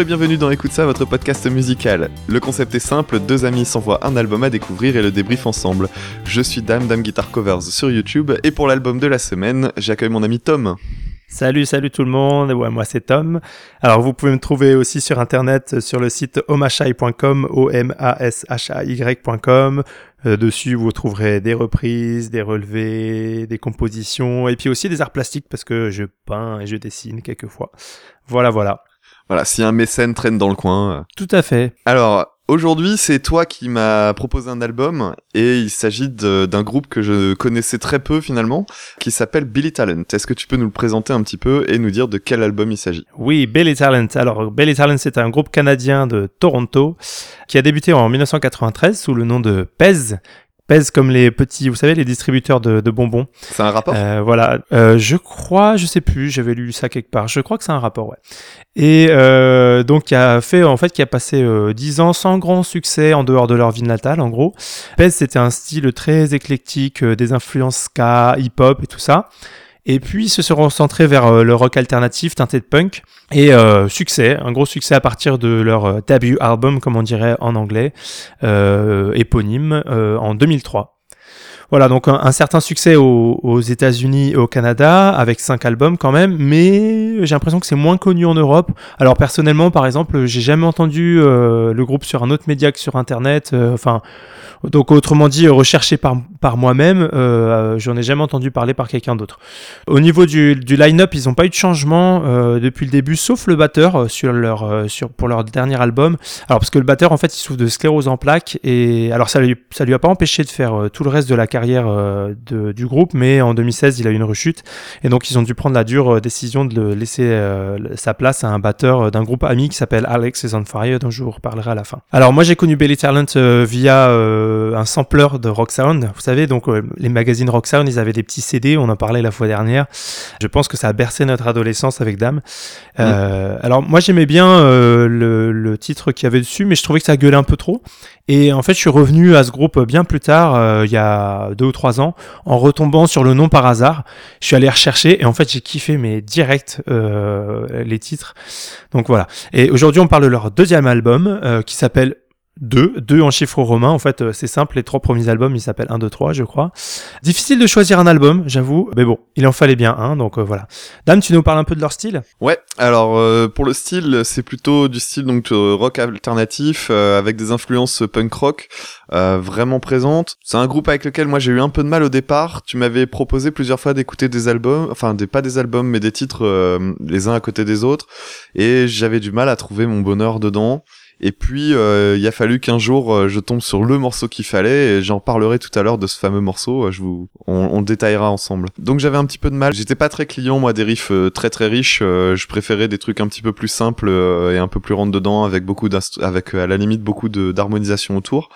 Et bienvenue dans Écoute ça, votre podcast musical. Le concept est simple, deux amis s'envoient un album à découvrir et le débrief ensemble. Je suis Dame, Dame Guitar Covers sur YouTube et pour l'album de la semaine, j'accueille mon ami Tom. Salut, salut tout le monde. Moi c'est Tom. Alors vous pouvez me trouver aussi sur internet sur le site omashai.com, o m a s h a y.com. Euh, dessus vous trouverez des reprises, des relevés, des compositions et puis aussi des arts plastiques parce que je peins et je dessine quelquefois. Voilà, voilà. Voilà, si un mécène traîne dans le coin. Tout à fait. Alors, Aujourd'hui, c'est toi qui m'as proposé un album et il s'agit d'un groupe que je connaissais très peu finalement, qui s'appelle Billy Talent. Est-ce que tu peux nous le présenter un petit peu et nous dire de quel album il s'agit? Oui, Billy Talent. Alors, Billy Talent, c'est un groupe canadien de Toronto qui a débuté en 1993 sous le nom de Pez, pèse comme les petits, vous savez, les distributeurs de, de bonbons. C'est un rapport? Euh, Voilà, euh, je crois, je sais plus, j'avais lu ça quelque part. Je crois que c'est un rapport, ouais. Et euh, donc, qui a fait, en fait, qui a passé euh, 10 ans sans grand succès en dehors de leur ville natale, en gros. Pèse, c'était un style très éclectique, euh, des influences ska, hip-hop et tout ça. Et puis ils se sont recentrés vers euh, le rock alternatif teinté de punk. Et euh, succès, un gros succès à partir de leur euh, debut album, comme on dirait en anglais, euh, éponyme, en 2003. Voilà, donc un, un certain succès aux, aux États-Unis et au Canada, avec cinq albums quand même, mais j'ai l'impression que c'est moins connu en Europe. Alors personnellement, par exemple, j'ai jamais entendu euh, le groupe sur un autre média que sur Internet. euh, Enfin, donc autrement dit, recherché par, par moi-même, euh, j'en ai jamais entendu parler par quelqu'un d'autre. Au niveau du, du line-up, ils n'ont pas eu de changement euh, depuis le début, sauf le batteur euh, sur leur, euh, sur, pour leur dernier album. Alors parce que le batteur, en fait, il souffre de sclérose en plaques, et alors ça lui, ça lui a pas empêché de faire euh, tout le reste de la carrière euh, de, du groupe, mais en 2016, il a eu une rechute, et donc ils ont dû prendre la dure euh, décision de laisser euh, sa place à un batteur euh, d'un groupe ami qui s'appelle Alex is on Fire, dont je vous reparlerai à la fin. Alors moi, j'ai connu Billy Talent euh, via euh, un sampler de Rock Sound. Vous savez, donc euh, les magazines Rock Sound, ils avaient des petits CD, on en parlait la fois dernière. Je pense que ça a bercé notre adolescence avec Dame. Euh, Alors moi, j'aimais bien euh, le, le titre qu'il y avait dessus, mais je trouvais que ça gueulait un peu trop. Et en fait, je suis revenu à ce groupe bien plus tard, il y a deux ou trois ans, en retombant sur le nom par hasard. Je suis allé rechercher et en fait, j'ai kiffé mais direct les titres. Donc voilà. Et aujourd'hui, on parle de leur deuxième album qui s'appelle 2, 2 en chiffre romain, en fait euh, c'est simple, les trois premiers albums ils s'appellent 1, 2, 3 je crois. Difficile de choisir un album, j'avoue, mais bon, il en fallait bien un, donc euh, voilà. Dame, tu nous parles un peu de leur style? Ouais, alors euh, pour le style, c'est plutôt du style donc euh, rock alternatif euh, avec des influences punk rock euh, vraiment présentes. C'est un groupe avec lequel moi j'ai eu un peu de mal au départ. Tu m'avais proposé plusieurs fois d'écouter des albums, enfin des pas des albums mais des titres les uns à côté des autres et j'avais du mal à trouver mon bonheur dedans. Et puis, euh, il a fallu qu'un jour, euh, je tombe sur le morceau qu'il fallait, et j'en parlerai tout à l'heure de ce fameux morceau. euh, Je vous, on, on le détaillera ensemble. Donc, j'avais un petit peu de mal. J'étais pas très client, moi, des riffs euh, très très riches. je préférais des trucs un petit peu plus simples et un peu plus rentre dedans, avec beaucoup avec à la limite beaucoup d'harmonisation autour.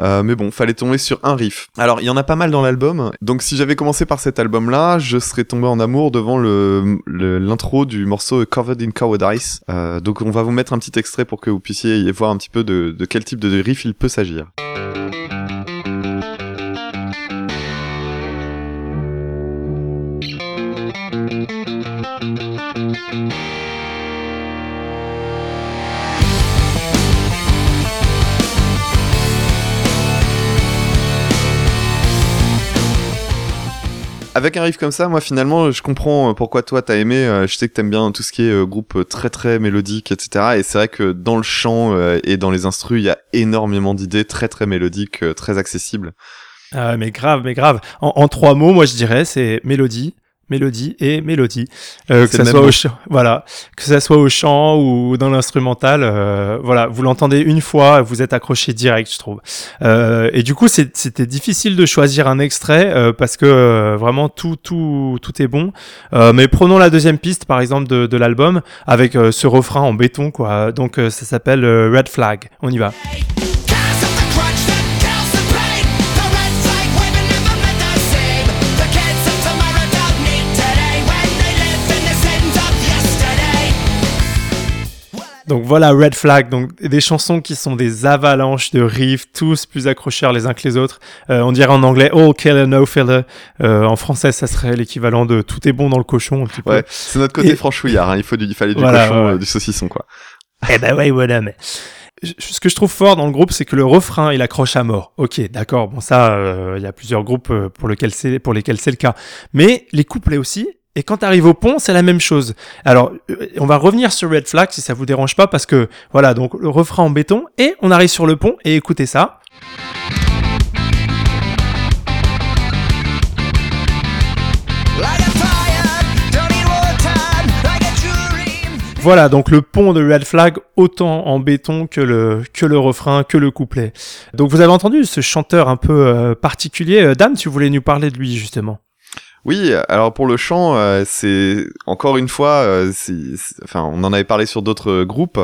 Euh, mais bon, fallait tomber sur un riff. Alors, il y en a pas mal dans l'album. Donc, si j'avais commencé par cet album-là, je serais tombé en amour devant le- l'intro du morceau Covered in Cowardice. Euh, donc, on va vous mettre un petit extrait pour que vous puissiez y voir un petit peu de, de quel type de riff il peut s'agir. Avec un riff comme ça, moi finalement, je comprends euh, pourquoi toi t'as aimé. euh, Je sais que t'aimes bien tout ce qui est euh, groupe euh, très très mélodique, etc. Et c'est vrai que dans le chant euh, et dans les instrus, il y a énormément d'idées très très mélodiques, euh, très accessibles. Ah, mais grave, mais grave. En trois mots, moi je dirais, c'est mélodie, mélodie et mélodie. Euh, que ça soit au chant, voilà, que ça soit au chant ou dans l'instrumental, euh, voilà, vous l'entendez une fois, vous êtes accroché direct, je trouve. Euh, et du coup, c'était difficile de choisir un extrait euh, parce que euh, vraiment tout, tout, tout est bon. Euh, mais prenons la deuxième piste, par exemple, de, de l'album avec euh, ce refrain en béton, quoi. Donc euh, ça s'appelle euh, Red Flag. On y va. Donc voilà Red Flag, donc des chansons qui sont des avalanches de riffs, tous plus accrocheurs les uns que les autres. Euh, on dirait en anglais All Killer No Filler. Euh, en français, ça serait l'équivalent de Tout est bon dans le cochon. Un petit peu. Ouais, c'est notre côté Et- franchouillard. Hein. Il faut du, il fallait du Voilà, cochon, ouais. euh, du saucisson, quoi. Eh ben ouais, voilà, mais ce que je trouve fort dans le groupe, c'est que le refrain, il accroche à mort. Ok, d'accord. Bon, ça, euh, il y a plusieurs groupes euh, pour pour lesquels c'est le cas. Mais les couplets aussi. Et quand t'arrives au pont, c'est la même chose. Alors, euh, on va revenir sur Red Flag si ça vous dérange pas, parce que voilà, donc le refrain en béton, et on arrive sur le pont et écoutez ça. Voilà, donc le pont de Red Flag, autant en béton que le, que le refrain, que le couplet. Donc vous avez entendu ce chanteur un peu euh, particulier. Euh, Dame, tu voulais nous parler de lui justement. Oui, alors pour le chant, euh, c'est encore une fois, euh, enfin, on en avait parlé sur d'autres euh, groupes,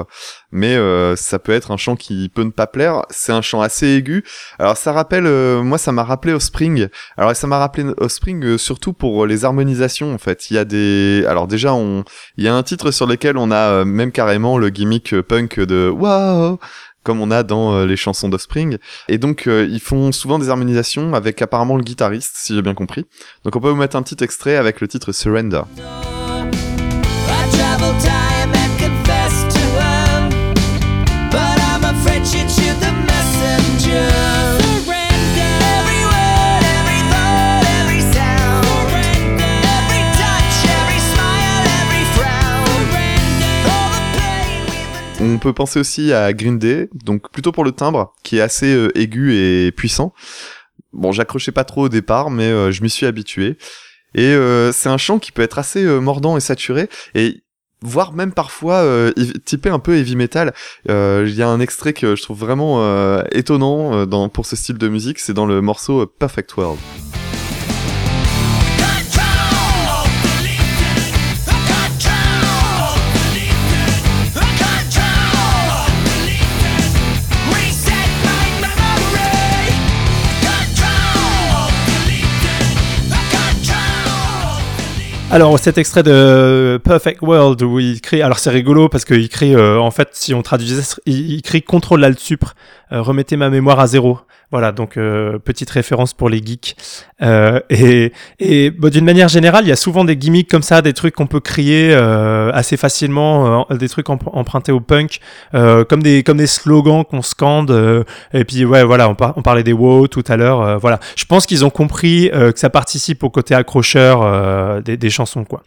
mais euh, ça peut être un chant qui peut ne pas plaire. C'est un chant assez aigu. Alors ça rappelle, moi ça m'a rappelé Offspring. Alors ça m'a rappelé Offspring surtout pour les harmonisations en fait. Il y a des, alors déjà on, il y a un titre sur lequel on a même carrément le gimmick punk de wow comme on a dans euh, les chansons d'Offspring. Et donc, euh, ils font souvent des harmonisations avec apparemment le guitariste, si j'ai bien compris. Donc, on peut vous mettre un petit extrait avec le titre Surrender. On peut penser aussi à Green Day, donc plutôt pour le timbre, qui est assez euh, aigu et puissant. Bon, j'accrochais pas trop au départ, mais euh, je m'y suis habitué. Et euh, c'est un chant qui peut être assez mordant et saturé, et voire même parfois typé un peu heavy metal. Il y a un extrait que je trouve vraiment étonnant pour ce style de musique, c'est dans le morceau Perfect World. Alors cet extrait de Perfect World où il crie, alors c'est rigolo parce qu'il crie, euh, en fait si on traduisait, il, crie contrôle alt supre, euh, remettez ma mémoire à zéro. Voilà, donc euh, petite référence pour les geeks. Euh, et et bah, d'une manière générale, il y a souvent des gimmicks comme ça, des trucs qu'on peut crier euh, assez facilement, des trucs empr- empruntés au punk, comme des comme des slogans qu'on scande. et puis ouais, voilà, on, par- on parlait des WoW tout à l'heure. voilà, je pense qu'ils ont compris que ça participe au côté accrocheur des, des chansons, quoi.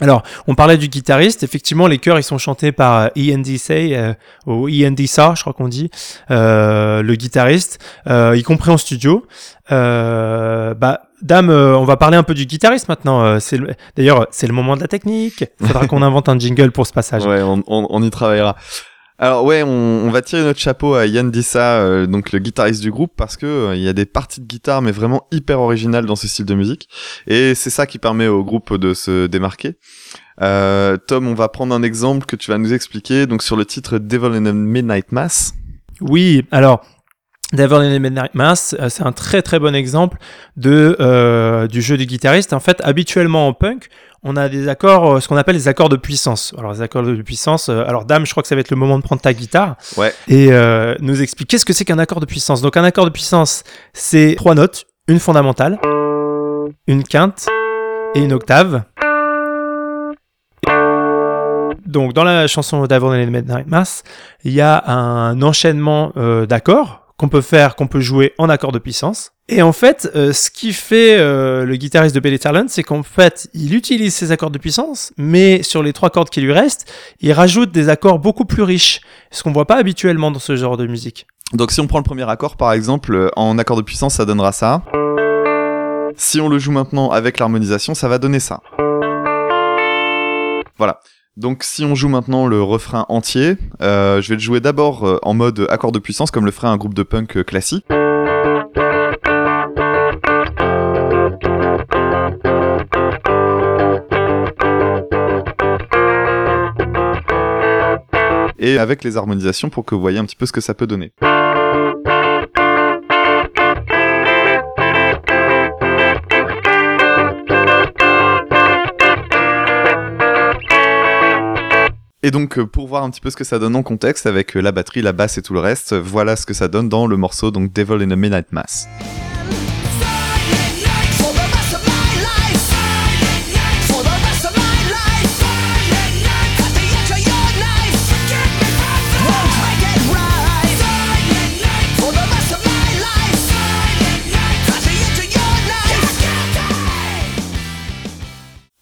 Alors, on parlait du guitariste. Effectivement, les chœurs, ils sont chantés par euh, Ian Dissay, euh, ou Ian Dissa, je crois qu'on dit, euh, le guitariste, euh, y compris en studio. Bah, Dame, on va parler un peu du guitariste maintenant. C'est D'ailleurs, c'est le moment de la technique. Faudra qu'on invente un jingle pour ce passage. Ouais, on, on- on y travaillera. Alors ouais, on, va tirer notre chapeau à Yann Dissa, euh, donc le guitariste du groupe, parce que euh, y a des parties de guitare, mais vraiment hyper originales dans ce style de musique, et c'est ça qui permet au groupe de se démarquer. Euh, Tom, on va prendre un exemple que tu vas nous expliquer, donc sur le titre Devil in a Midnight Mass. Oui, alors Devil in the Midnight Mass, euh, c'est un très très bon exemple de du jeu du guitariste. En fait, habituellement en punk, on a des accords, euh, ce qu'on appelle les accords de puissance. Alors les accords de puissance. euh, alors Dame, je crois que ça va être le moment de prendre ta guitare Ouais. et euh, nous expliquer qu'est-ce que c'est qu'un accord de puissance? Donc un accord de puissance, c'est trois notes, une fondamentale, une quinte et une octave. Donc dans la chanson in the Midnight Mass, il y a un enchaînement euh, d'accords qu'on peut faire, qu'on peut jouer en accord de puissance. Et en fait, euh, ce qui fait euh, le guitariste de Belly Talent, c'est qu'en fait, il utilise ces accords de puissance, mais sur les trois cordes qui lui restent, il rajoute des accords beaucoup plus riches, ce qu'on voit pas habituellement dans ce genre de musique. Donc si on prend le premier accord, par exemple, euh, en accord de puissance, ça donnera ça. Si on le joue maintenant avec l'harmonisation, ça va donner ça. Voilà. Donc si on joue maintenant le refrain entier, je vais le jouer d'abord en mode accord de puissance, comme le ferait un groupe de punk classique. Et avec les harmonisations pour que vous voyez un petit peu ce que ça peut donner. Et donc, euh, pour voir un petit peu ce que ça donne en contexte, avec euh, la batterie, la basse et tout le reste, voilà ce que ça donne dans le morceau donc Devil in a Midnight Mass.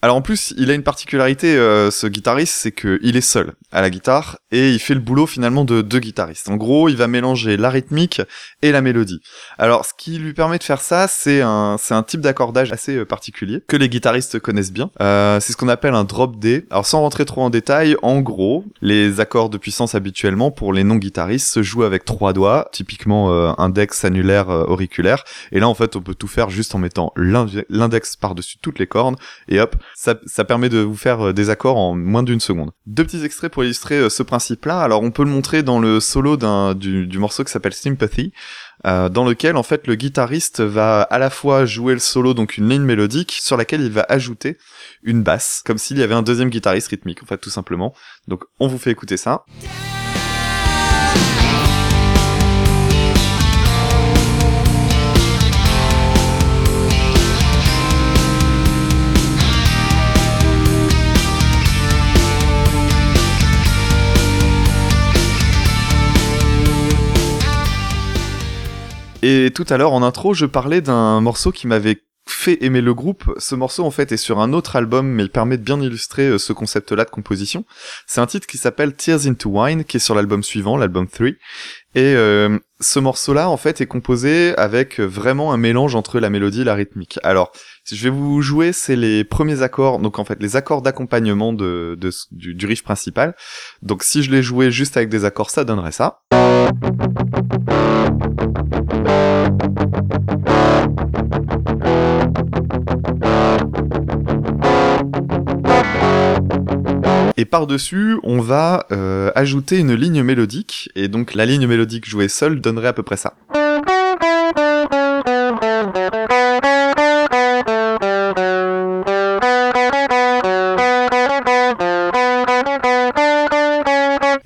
Alors en plus, il a une particularité, euh, ce guitariste, c'est que il est seul à la guitare et il fait le boulot finalement de deux guitaristes. En gros, il va mélanger la rythmique et la mélodie. Alors, ce qui lui permet de faire ça, c'est un, un type d'accordage assez euh, particulier que les guitaristes connaissent bien. Euh, c'est ce qu'on appelle un drop D. Alors, sans rentrer trop en détail, en gros, les accords de puissance habituellement pour les non-guitaristes se jouent avec trois doigts, typiquement euh, index, annulaire, euh, auriculaire. Et là, en fait, on peut tout faire juste en mettant l'in- l'index par-dessus toutes les cordes et hop, ça, ça permet de vous faire euh, des accords en moins d'une seconde. Deux petits extraits pour illustrer euh, ce principe-là. Alors, on peut le montrer dans le solo du, du morceau qui s'appelle Sympathy, euh, dans lequel en fait le guitariste va à la fois jouer le solo, donc une ligne mélodique, sur laquelle il va ajouter une basse, comme s'il y avait un deuxième guitariste rythmique, en fait, tout simplement. Donc, on vous fait écouter ça. Tout à l'heure, en intro, je parlais d'un morceau qui m'avait fait aimer le groupe. Ce morceau, en fait, est sur un autre album, mais il permet de bien illustrer euh, ce concept-là de composition. C'est un titre qui s'appelle Tears into Wine, qui est sur l'album suivant, l'album 3. Et euh, ce morceau-là, en fait, est composé avec vraiment un mélange entre la mélodie et la rythmique. Alors, si je vais vous jouer, c'est les premiers accords, donc en fait, les accords d'accompagnement du, du riff principal. Donc, si je les jouais juste avec des accords, ça donnerait ça. Et par-dessus, on va euh, ajouter une ligne mélodique, et donc la ligne mélodique jouée seule donnerait à peu près ça.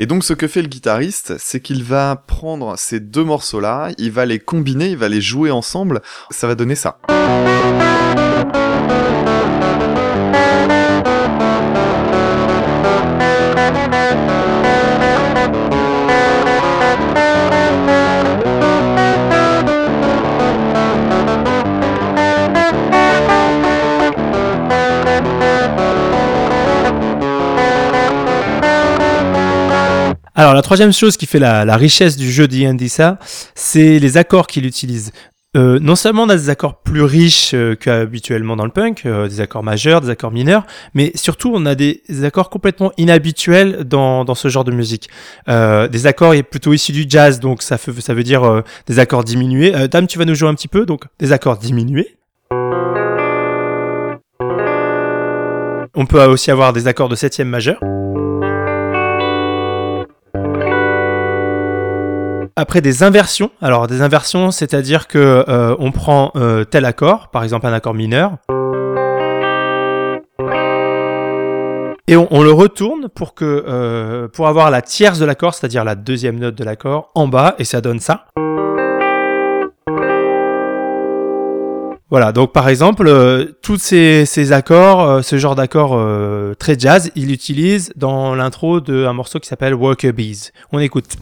Et donc ce que fait le guitariste, c'est qu'il va prendre ces deux morceaux-là, il va les combiner, il va les jouer ensemble, ça va donner ça. Alors la troisième chose qui fait la, richesse du jeu ça, c'est les accords qu'il utilise. Euh, non seulement on a des accords plus riches euh, qu'habituellement dans le punk, euh, des accords majeurs, des accords mineurs, mais surtout on a des, accords complètement inhabituels dans, ce genre de musique. Des accords plutôt issus du jazz, donc ça, ça veut dire des accords diminués. Dame, tu vas nous jouer un petit peu, donc des accords diminués. On peut aussi avoir des accords de septième majeur. Après des inversions, alors des inversions, c'est-à-dire que euh, on prend euh, tel accord, par exemple un accord mineur, et on, le retourne pour que euh, pour avoir la tierce de l'accord, c'est-à-dire la deuxième note de l'accord en bas, et ça donne ça. Voilà, donc par exemple, tous ces, ces accords, ce genre d'accords très jazz, il utilise dans l'intro d'un morceau qui s'appelle Worker Bees. On écoute.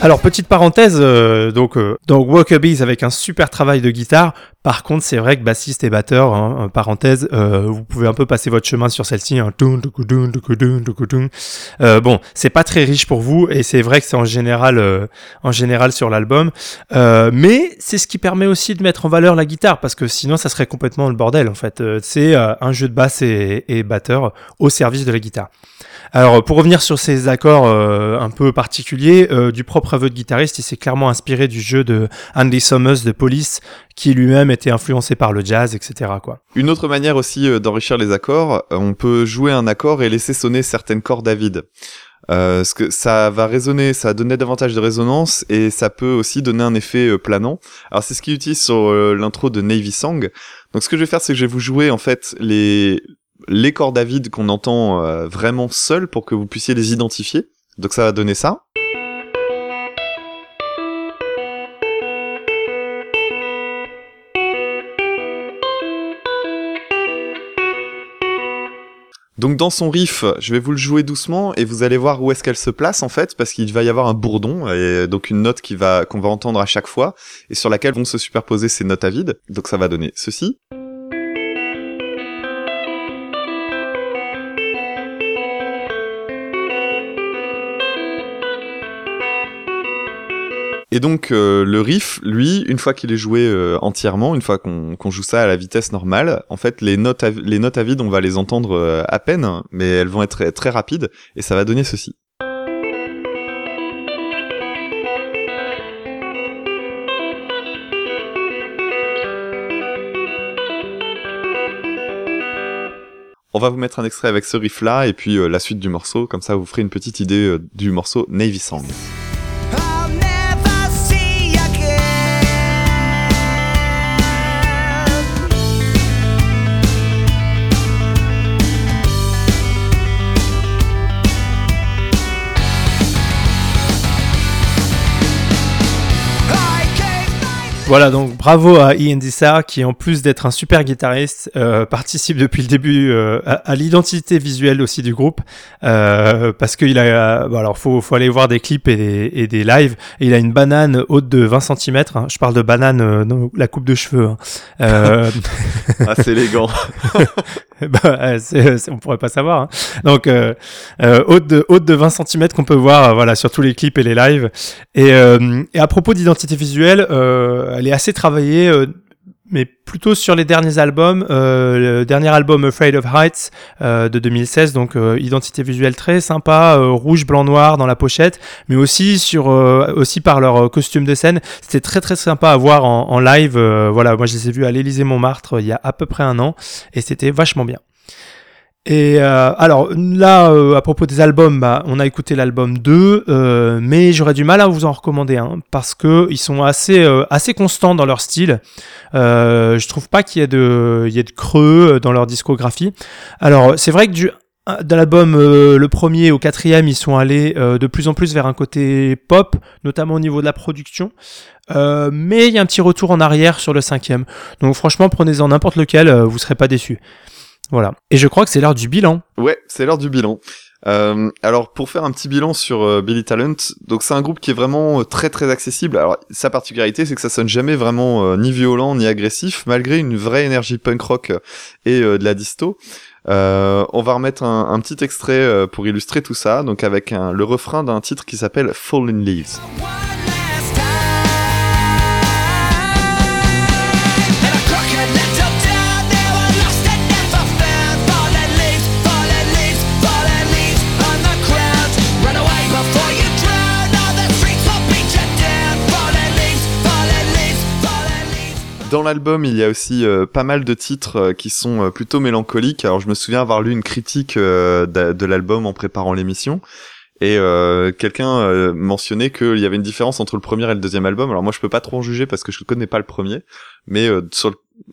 Alors petite parenthèse, euh, donc euh, donc Walker Bees avec un super travail de guitare. Par contre, c'est vrai que bassiste et batteur, hein, euh, parenthèse, euh, vous pouvez un peu passer votre chemin sur celle-ci. Hein. Bon, c'est pas très riche pour vous et c'est vrai que c'est en général euh, en général sur l'album, Euh, mais c'est ce qui permet aussi de mettre en valeur la guitare parce que sinon ça serait complètement le bordel en fait. C'est un jeu de basse et, et batteur au service de la guitare. Alors, pour revenir sur ces accords un peu particuliers, du propre aveu de guitariste, il s'est clairement inspiré du jeu de Andy Summers de Police, qui lui-même était influencé par le jazz, etc. Une autre manière aussi euh, d'enrichir les accords, euh, on peut jouer un accord et laisser sonner certaines cordes à vide. Euh, que ça va résonner, ça va donner davantage de résonance et ça peut aussi donner un effet euh, planant. Alors c'est ce qu'il utilise sur l'intro de Navy Song. Donc ce que je vais faire, c'est que je vais vous jouer en fait les les cordes à vide qu'on entend vraiment seules pour que vous puissiez les identifier. Donc ça va donner ça. Donc dans son riff, je vais vous le jouer doucement et vous allez voir où est-ce qu'elle se place en fait, parce qu'il va y avoir un bourdon et donc une note qu'on va entendre à chaque fois et sur laquelle vont se superposer ces notes à vide. Donc ça va donner ceci. Et donc euh, le riff, lui, une fois qu'il est joué euh, entièrement, une fois qu'on joue ça à la vitesse normale, en fait les notes à, les vide, on va les entendre euh, à peine, mais elles vont être très, rapides et ça va donner ceci. On va vous mettre un extrait avec ce riff là et puis la suite du morceau, comme ça vous ferez une petite idée du morceau Navy Song. Voilà, donc bravo à Ian Dissar qui, en plus d'être un super guitariste, euh, participe depuis le début euh, à, à l'identité visuelle aussi du groupe, euh, parce qu'il a, euh, bon, alors faut, faut aller voir des clips et des, et des lives. Et il a une banane haute de 20 cm. Je parle de banane, euh, non, la coupe de cheveux. hein. Euh, Ah c'est élégant. bah, c'est- c'est- on pourrait pas savoir. hein. Donc euh, euh, haute de haute de 20 cm qu'on peut voir, euh, voilà, sur tous les clips et les lives. Et, euh, et à propos d'identité visuelle, elle est assez travaillée. Mais plutôt sur les derniers albums, euh, le dernier album Afraid of Heights euh, de 2016, donc euh, identité visuelle très sympa, euh, rouge, blanc, noir dans la pochette, mais aussi sur euh, aussi par leur euh, costume de scène, c'était très très sympa à voir en, en live. voilà, moi je les ai vus à l'Élysée Montmartre il y a à peu près un an et c'était vachement bien. Et euh, alors là, euh, à propos des albums, bah, on a écouté l'album 2, euh, mais j'aurais du mal à vous en recommander un parce que ils sont assez euh, assez constants dans leur style. Euh, je trouve pas qu'il y ait de de creux dans leur discographie. Alors c'est vrai que du de l'album euh, le premier au quatrième, ils sont allés euh, de plus en plus vers un côté pop, notamment au niveau de la production. Euh, mais il y a un petit retour en arrière sur le cinquième. Donc franchement, prenez-en n'importe lequel, euh, vous serez pas déçus. Voilà. Et je crois que c'est l'heure du bilan. Ouais, c'est l'heure du bilan. Euh, alors pour faire un petit bilan sur euh, Billy Talent, donc c'est un groupe qui est vraiment euh, très très accessible. Alors sa particularité c'est que ça sonne jamais vraiment ni violent ni agressif, malgré une vraie énergie punk rock et de la disto. On va remettre un, petit extrait pour illustrer tout ça, donc avec le refrain d'un titre qui s'appelle Fallen Leaves. Dans l'album, il y a aussi euh, pas mal de titres euh, qui sont euh, plutôt mélancoliques. Alors, je me souviens avoir lu une critique de, l'album en préparant l'émission. Et quelqu'un mentionnait qu'il y avait une différence entre le premier et le deuxième album. Alors moi, je peux pas trop en juger parce que je ne connais pas le premier. Mais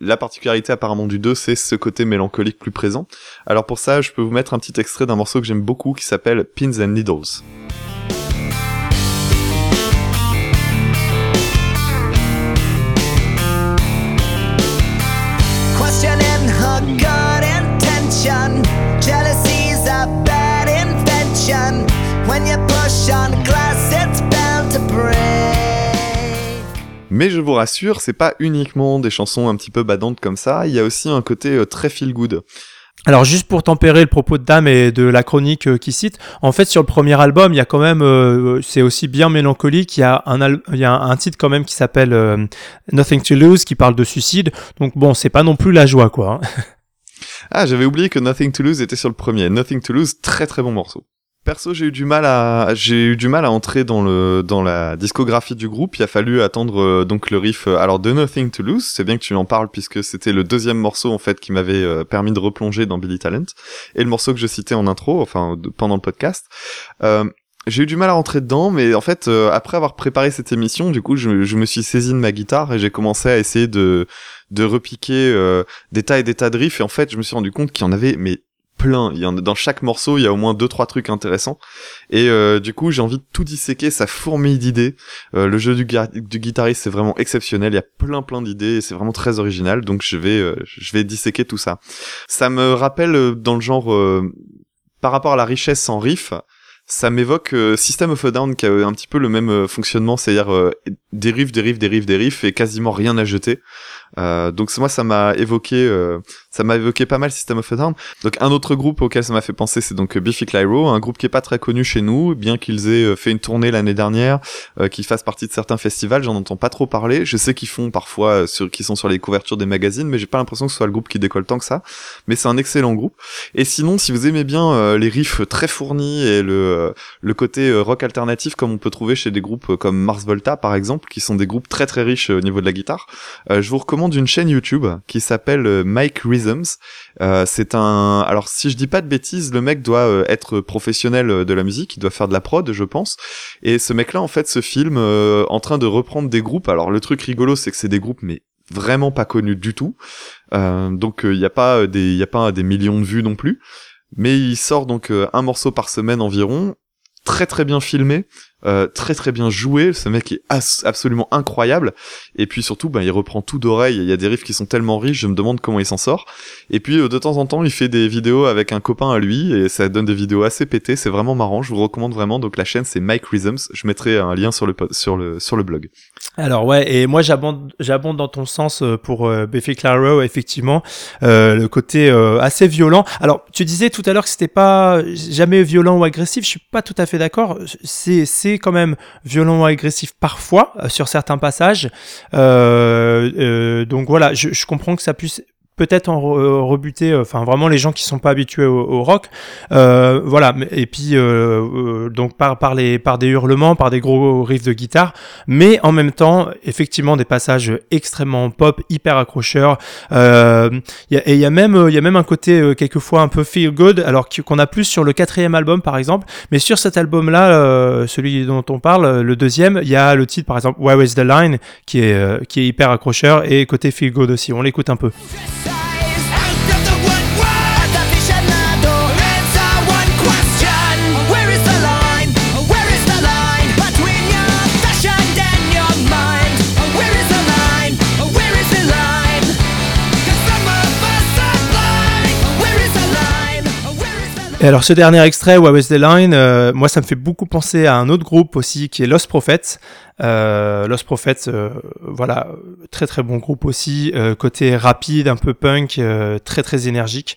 la particularité apparemment du 2, c'est ce côté mélancolique plus présent. Alors pour ça, je peux vous mettre un petit extrait d'un morceau que j'aime beaucoup qui s'appelle Pins and Needles. Mais je vous rassure, c'est pas uniquement des chansons un petit peu badantes comme ça, il y a aussi un côté euh, très feel good. Alors juste pour tempérer le propos de Dame et de la chronique euh, qu'il cite, en fait sur le premier album, il y a quand même, euh, c'est aussi bien mélancolique, il y a un, titre quand même qui s'appelle euh, Nothing to Lose, qui parle de suicide, donc bon, c'est pas non plus la joie quoi. hein. Ah, j'avais oublié que Nothing to Lose était sur le premier. Nothing to Lose, très très bon morceau. Perso, j'ai eu du mal à j'ai eu du mal à entrer dans le dans la discographie du groupe. Il a fallu attendre euh, donc le riff. euh, alors de Nothing to Lose, c'est bien que tu en parles puisque c'était le deuxième morceau en fait qui m'avait euh, permis de replonger dans Billy Talent et le morceau que je citais en intro, enfin pendant le podcast. J'ai eu du mal à rentrer dedans, mais en fait, après avoir préparé cette émission, du coup, je, je me suis saisi de ma guitare et j'ai commencé à essayer de de repiquer des tas et des tas de riffs. Et en fait, je me suis rendu compte qu'il y en avait mais plein. Il y en a, dans chaque morceau, il y a au moins deux trois trucs intéressants. Et euh, du coup, j'ai envie de tout disséquer. Ça fourmille d'idées. Euh, le jeu du, gui- du guitariste c'est vraiment exceptionnel. Il y a plein plein d'idées. C'est vraiment très original. Donc je vais euh, je vais disséquer tout ça. Ça me rappelle euh, dans le genre euh, par rapport à la richesse en riff. Ça m'évoque euh, System of a Down qui a euh, un petit peu le même euh, fonctionnement, c'est-à-dire euh, des riffs, des riffs, des riffs, des riffs et quasiment rien à jeter. Euh, donc moi ça m'a évoqué, euh, ça m'a évoqué pas mal System of a Down. Donc un autre groupe auquel ça m'a fait penser, c'est donc Biffy Clyro, un groupe qui est pas très connu chez nous, bien qu'ils aient euh, fait une tournée l'année dernière, euh, qu'ils fassent partie de certains festivals, j'en entends pas trop parler. Je sais qu'ils font parfois, euh, sur, qu'ils sont sur les couvertures des magazines, mais j'ai pas l'impression que ce soit le groupe qui décolle tant que ça. Mais c'est un excellent groupe. Et sinon, si vous aimez bien les riffs très fournis et le le côté rock alternatif comme on peut trouver chez des groupes comme Mars Volta par exemple, qui sont des groupes très très riches au niveau de la guitare, je vous recommande une chaîne YouTube qui s'appelle euh, Mike Rhythms. Euh, c'est un, alors si je dis pas de bêtises, le mec doit euh, être professionnel de la musique, il doit faire de la prod, je pense. Et ce mec-là en fait se filme en train de reprendre des groupes. Alors le truc rigolo, c'est que c'est des groupes mais vraiment pas connus du tout. Donc il n'y a pas des, y a pas des millions de vues non plus. Mais il sort donc un morceau par semaine environ très très bien filmé, euh, très très bien joué. Ce mec est absolument incroyable. Et puis surtout, ben, il reprend tout d'oreille. Il y a des riffs qui sont tellement riches, je me demande comment il s'en sort. Et puis euh, de temps en temps, il fait des vidéos avec un copain à lui et ça donne des vidéos assez pétées. C'est vraiment marrant. Je vous recommande vraiment. Donc la chaîne, c'est Mike Rhythms. Je mettrai un lien sur le sur le sur le blog. Alors ouais, et moi j'abonde, j'abonde dans ton sens euh, pour euh, Biffy Clyro, effectivement, le côté assez violent. Alors tu disais tout à l'heure que c'était pas jamais violent ou agressif. Je suis pas tout à fait d'accord. C'est quand même violent ou agressif parfois euh, sur certains passages. Euh, euh, donc voilà, je, je comprends que ça puisse peut-être en euh, rebuter, euh, enfin vraiment les gens qui sont pas habitués au, au rock, euh, voilà. Et puis euh, euh, donc par par les par des hurlements, par des gros riffs de guitare, mais en même temps effectivement des passages extrêmement pop, hyper accrocheurs. Euh, y a- et il y a même il y a même un côté quelquefois un peu feel good, alors qu'on a plus sur le quatrième album par exemple, mais sur cet album là, celui dont on parle, le deuxième, il y a le titre par exemple Where is the line qui est qui est hyper accrocheur et côté feel good aussi. On l'écoute un peu. Et alors ce dernier extrait, Where is the Line, euh, moi ça me fait beaucoup penser à un autre groupe aussi qui est Lost Prophets. Euh, Lost Prophets, euh, voilà, très très bon groupe aussi, euh, côté rapide, un peu punk, euh, très très énergique.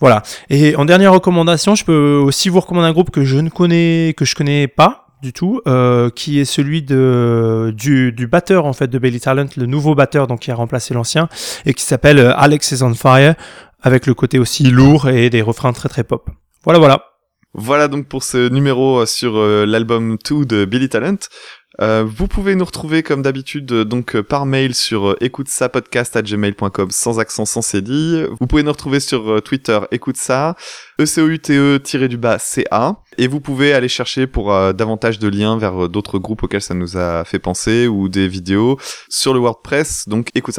Voilà. Et en dernière recommandation, je peux aussi vous recommander un groupe que je ne connais, que je connais pas du tout, euh, qui est celui de du, du batteur en fait de Belly Talent, le nouveau batteur donc qui a remplacé l'ancien et qui s'appelle euh, Alex is on Fire, avec le côté aussi lourd et des refrains très très pop. Voilà voilà. Voilà donc pour ce numéro euh, sur euh, l'album 2 de Billy Talent. Euh, vous pouvez nous retrouver comme d'habitude euh, donc euh, par mail sur écoute ça podcast à gmail.com sans accent sans cédille. Vous pouvez nous retrouver sur Twitter écoute ça ECOUTE du bas CA et vous pouvez aller chercher pour davantage de liens vers d'autres groupes auxquels ça nous a fait penser ou des vidéos sur le WordPress donc écoute.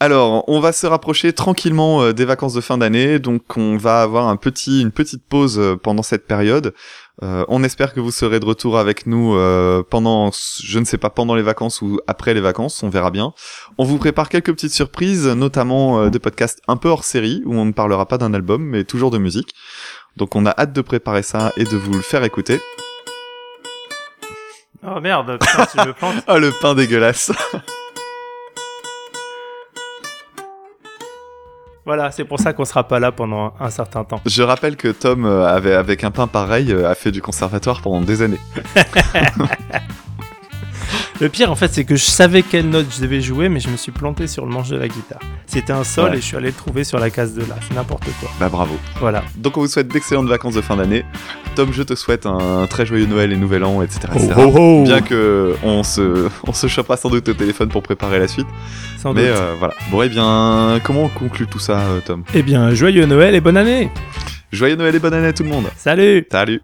Alors on va se rapprocher tranquillement des vacances de fin d'année donc on va avoir un petit une petite pause pendant cette période. Euh, on espère que vous serez de retour avec nous euh, pendant, je ne sais pas, pendant les vacances ou après les vacances, on verra bien. On vous prépare quelques petites surprises, notamment euh, des podcasts un peu hors série, où on ne parlera pas d'un album, mais toujours de musique. Donc on a hâte de préparer ça et de vous le faire écouter. Oh merde, putain, je me plante. Ah le pain dégueulasse Voilà, c'est pour ça qu'on sera pas là pendant un certain temps. Je rappelle que Tom, euh, avait, avec un pain pareil, euh, a fait du conservatoire pendant des années. Le pire, en fait, c'est que je savais quelle note je devais jouer, mais je me suis planté sur le manche de la guitare. C'était un sol Ouais. et je suis allé le trouver sur la case de là. C'est n'importe quoi. Bah bravo. Voilà. Donc on vous souhaite d'excellentes vacances de fin d'année. Tom, je te souhaite un très joyeux Noël et Nouvel An, etc. etc. oh. Bien que on se, on se chopera sans doute au téléphone pour préparer la suite. Sans Mais doute. euh, voilà. Bon, eh bien, comment on conclut tout ça, euh, Tom? Eh bien, joyeux Noël et bonne année Joyeux Noël et bonne année à tout le monde. Salut Salut